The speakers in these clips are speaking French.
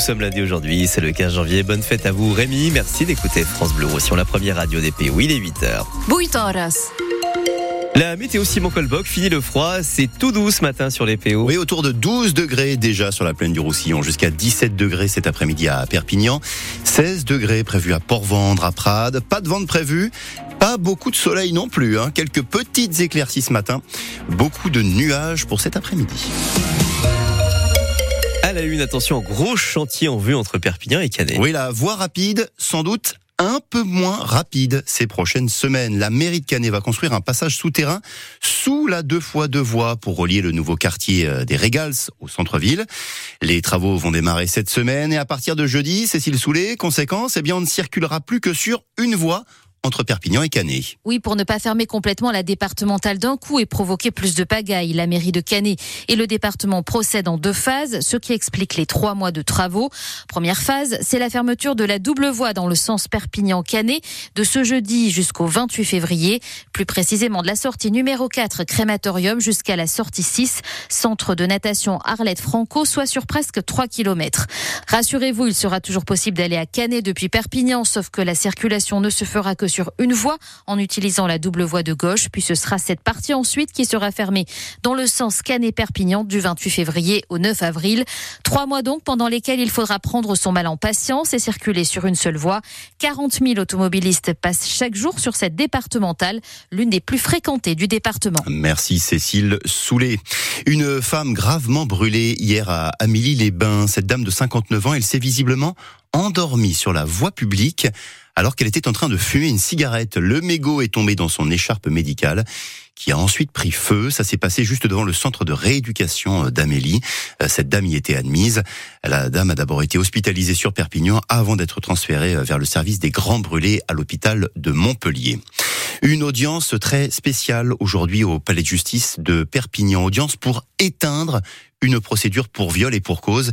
Nous sommes lundi aujourd'hui, c'est le 15 janvier. Bonne fête à vous Rémi, merci d'écouter France Bleu sur la première radio des pays. Oui, il est 8h. La météo Simon Colboc finit le froid, c'est tout doux ce matin sur les PO. Oui, autour de 12 degrés déjà sur la plaine du Roussillon, jusqu'à 17 degrés cet après-midi à Perpignan, 16 degrés prévus à Port-Vendre, à Prades, pas de vente prévue, pas beaucoup de soleil non plus, hein. quelques petites éclaircies ce matin, beaucoup de nuages pour cet après-midi. À la une, attention, gros chantier en vue entre Perpignan et Canet. Oui, la voie rapide, sans doute un peu moins rapide ces prochaines semaines. La mairie de Canet va construire un passage souterrain sous la deux fois deux voies pour relier le nouveau quartier euh, des Régals au centre-ville. Les travaux vont démarrer cette semaine et à partir de jeudi, Cécile Soulet, conséquence, eh bien, on ne circulera plus que sur une voie entre Perpignan et Canet. Oui, pour ne pas fermer complètement la départementale d'un coup et provoquer plus de pagaille, la mairie de Canet et le département procèdent en deux phases, ce qui explique les trois mois de travaux. Première phase, c'est la fermeture de la double voie dans le sens Perpignan-Canet de ce jeudi jusqu'au 28 février, plus précisément de la sortie numéro 4 crématorium jusqu'à la sortie 6 centre de natation Arlette Franco, soit sur presque 3 km. Rassurez-vous, il sera toujours possible d'aller à Canet depuis Perpignan, sauf que la circulation ne se fera que sur une voie en utilisant la double voie de gauche. Puis ce sera cette partie ensuite qui sera fermée dans le sens Canet-Perpignan du 28 février au 9 avril. Trois mois donc pendant lesquels il faudra prendre son mal en patience et circuler sur une seule voie. 40 000 automobilistes passent chaque jour sur cette départementale, l'une des plus fréquentées du département. Merci Cécile Soulet. Une femme gravement brûlée hier à Amélie-les-Bains. Cette dame de 59 ans, elle s'est visiblement endormie sur la voie publique alors qu'elle était en train de fumer une cigarette. Le mégot est tombé dans son écharpe médicale qui a ensuite pris feu. Ça s'est passé juste devant le centre de rééducation euh, d'Amélie. Euh, cette dame y était admise. La dame a d'abord été hospitalisée sur Perpignan avant d'être transférée euh, vers le service des grands brûlés à l'hôpital de Montpellier. Une audience très spéciale aujourd'hui au palais de justice de Perpignan. Audience pour éteindre une procédure pour viol et pour cause.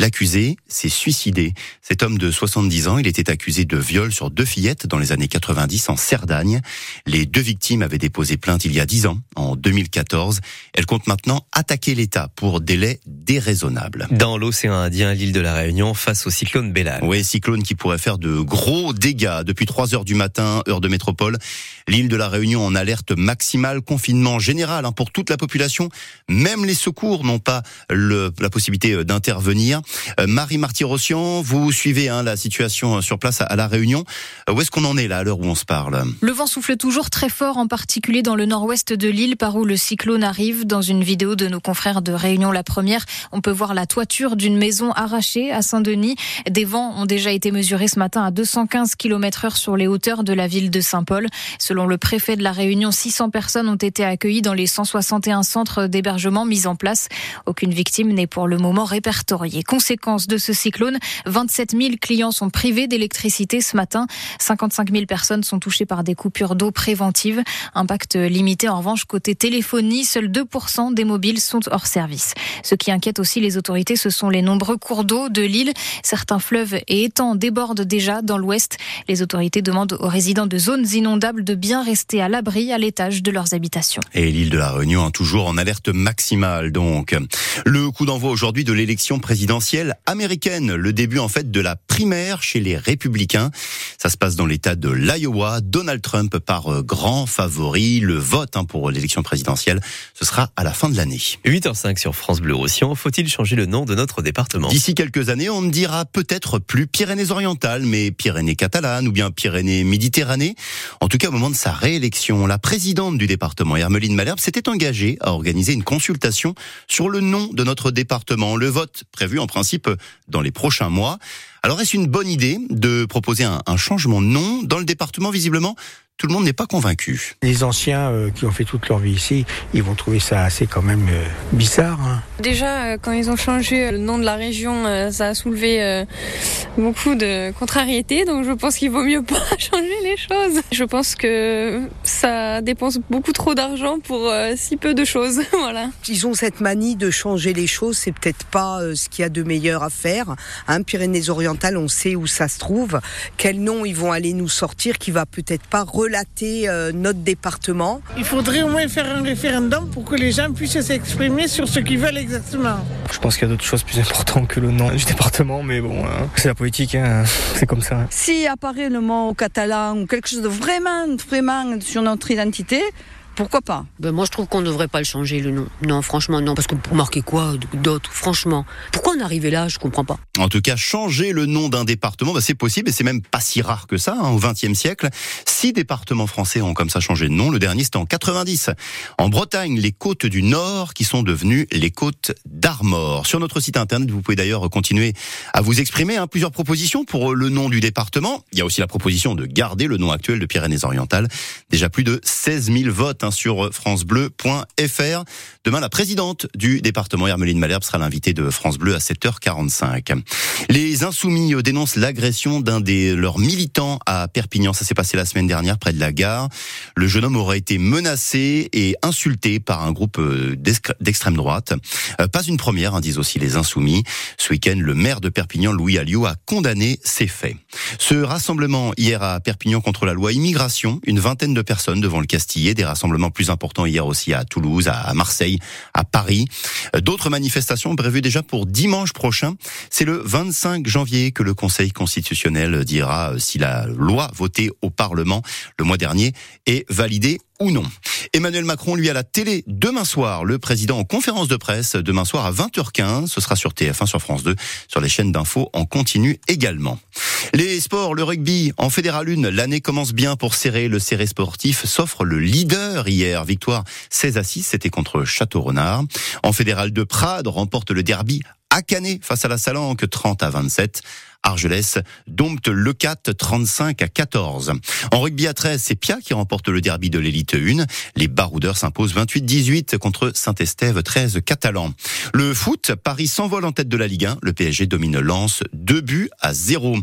L'accusé s'est suicidé. Cet homme de 70 ans, il était accusé de viol sur deux fillettes dans les années 90 en Cerdagne. Les deux victimes avaient déposé plainte il y a 10 ans, en 2014. Elles comptent maintenant attaquer l'État pour délai déraisonnable. Dans l'océan Indien, l'île de la Réunion, face au cyclone Bélal. Oui, cyclone qui pourrait faire de gros dégâts. Depuis 3 heures du matin, heure de métropole, l'île de la Réunion en alerte maximale, confinement général hein, pour toute la population. Même les secours n'ont pas le, la possibilité d'intervenir. Euh, Marie Marty-Rossian, vous suivez hein, la situation sur place à, La Réunion. Euh, où est-ce qu'on en est là à l'heure où on se parle? Le vent souffle toujours très fort, en particulier dans le nord-ouest de l'île, par où le cyclone arrive. Dans une vidéo de nos confrères de Réunion La Première, on peut voir la toiture d'une maison arrachée à Saint-Denis. Des vents ont déjà été mesurés ce matin à 215 km heure sur les hauteurs de la ville de Saint-Paul. Selon le préfet de La Réunion, 600 personnes ont été accueillies dans les 161 centres d'hébergement mis en place. Aucune victime n'est pour le moment répertoriée. Conséquence de ce cyclone, 27 000 clients sont privés d'électricité ce matin. 55 000 personnes sont touchées par des coupures d'eau préventives. Impact limité en revanche côté téléphonie, seuls 2% des mobiles sont hors service. Ce qui inquiète aussi les autorités, ce sont les nombreux cours d'eau de l'île. Certains fleuves et étangs débordent déjà dans l'ouest. Les autorités demandent aux résidents de zones inondables de bien rester à l'abri à l'étage de leurs habitations. Et l'île de la Réunion, toujours en alerte maximale donc. Le coup d'envoi aujourd'hui de l'élection présidentielle américaine. Le début en fait de la primaire chez les républicains. Ça se passe dans l'état de l'Iowa. Donald Trump par euh, grand favori. Le vote hein, pour l'élection présidentielle, ce sera à la fin de l'année. 8h05 sur France Bleu Roussillon. Faut-il changer le nom de notre département? D'ici quelques années, on ne dira peut-être plus Pyrénées-Orientales, mais Pyrénées-Catalanes ou bien Pyrénées-Méditerranée. En tout cas, au moment de sa réélection, la présidente du département, Hermeline Malherbe, s'était engagée à organiser une consultation sur le nom de notre département. Le vote prévu en principe dans les prochains mois. Alors est-ce une bonne idée de proposer un, un changement de nom dans le département visiblement tout le monde n'est pas convaincu. Les anciens euh, qui ont fait toute leur vie ici, ils vont trouver ça assez quand même euh, bizarre. Hein. Déjà, euh, quand ils ont changé le nom de la région, ça a soulevé beaucoup de contrariétés, donc je pense qu'il vaut mieux pas changer les choses. Je pense que ça dépense beaucoup trop d'argent pour si peu de choses. voilà. Ils ont cette manie de changer les choses, c'est peut-être pas ce qu'il y a de meilleur à faire. Hein, Pyrénées-Orientales, on sait où ça se trouve, quel nom ils vont aller nous sortir qui va peut-être pas relater euh, notre département. Il faudrait au moins faire un référendum pour que les gens puissent s'exprimer sur ce qu'ils veulent exactement. Je pense qu'il y a d'autres choses plus importantes que le nom du département, mais bon, hein, c'est la politique, hein, c'est comme ça. Si apparaît le mot catalan ou quelque chose de vraiment, vraiment sur notre identité, pourquoi pas ben Moi, je trouve qu'on ne devrait pas le changer, le nom. Non, franchement, non. Parce que pour marquer quoi d'autre Franchement? Pourquoi on est arrivé là? Je comprends pas. En tout cas, changer le nom d'un département, ben c'est possible et c'est même pas si rare que ça. Hein, au XXe siècle, six départements français ont comme ça changé de nom. Le dernier, c'était en 90. En Bretagne, les côtes du Nord qui sont devenues les côtes d'Armor. Sur notre site internet, vous pouvez d'ailleurs continuer à vous exprimer. Hein, plusieurs propositions pour le nom du département. Il y a aussi la proposition de garder le nom actuel de Pyrénées-Orientales. Déjà plus de 16 000 votes sur francebleu.fr. Demain, la présidente du département, Hermeline Malherbe, sera l'invitée de France Bleu à 7h45. Les Insoumis dénoncent l'agression d'un des leurs militants à Perpignan. Ça s'est passé la semaine dernière près de la gare. Le jeune homme aurait été menacé et insulté par un groupe euh, d'extrême droite. Euh, pas une première, hein, disent aussi les Insoumis. Ce week-end, le maire de Perpignan, Louis Alliot, a condamné ces faits. Ce rassemblement hier à Perpignan contre la loi immigration, une vingtaine de personnes devant le Castillet, des rassemblements plus hier aussi à Toulouse, à Marseille, à Paris. D'autres manifestations prévues déjà pour dimanche prochain. C'est le 25 janvier que le Conseil constitutionnel dira si la loi votée au Parlement le mois dernier est validée ou non. Emmanuel Macron, lui, à la télé demain soir. Le président en conférence de presse demain soir à 20h15. Ce sera sur TF1, sur France 2, sur les chaînes d'infos en continu également. Les sports, le rugby en Fédéral 1, l'année commence bien pour serrer. Le serré sportif s'offre le leader hier. Victoire 16 à 6, c'était contre Château-Renard. En Fédéral 2, Prades remporte le derby à Canet face à la Salanque 30 à 27. Argelès dompte le 4 35 à 14. En rugby à 13, c'est Pia qui remporte le derby de l'élite 1. Les Baroudeurs s'imposent 28-18 contre Saint-Estève 13 catalan. Le foot, Paris s'envole en tête de la Ligue 1. Le PSG domine Lens 2 buts à 0.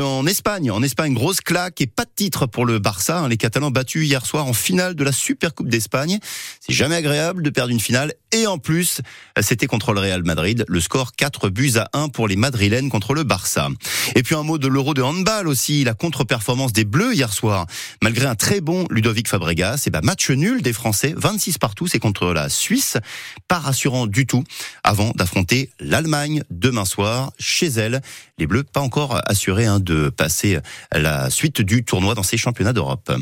En Espagne, en Espagne, grosse claque et pas de titre pour le Barça. Hein. Les Catalans battus hier soir en finale de la Super Coupe d'Espagne. C'est jamais agréable de perdre une finale et en plus, c'était contre le Real Madrid. Le score 4 buts à 1 pour les Madrilènes contre le Barça. Et puis un mot de l'Euro de handball aussi, la contre-performance des Bleus hier soir. Malgré un très bon Ludovic Fabregas, et ben match nul des Français, 26 partout, c'est contre la Suisse, pas rassurant du tout, avant d'affronter l'Allemagne demain soir chez elle. Les Bleus pas encore assurés hein, de passer la suite du tournoi dans ces championnats d'Europe.